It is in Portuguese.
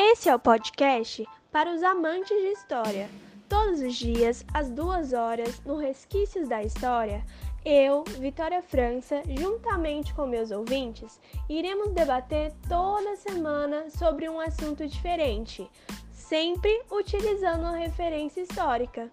Esse é o podcast para os amantes de história. Todos os dias, às duas horas, no Resquícios da História, eu, Vitória França, juntamente com meus ouvintes, iremos debater toda semana sobre um assunto diferente, sempre utilizando uma referência histórica.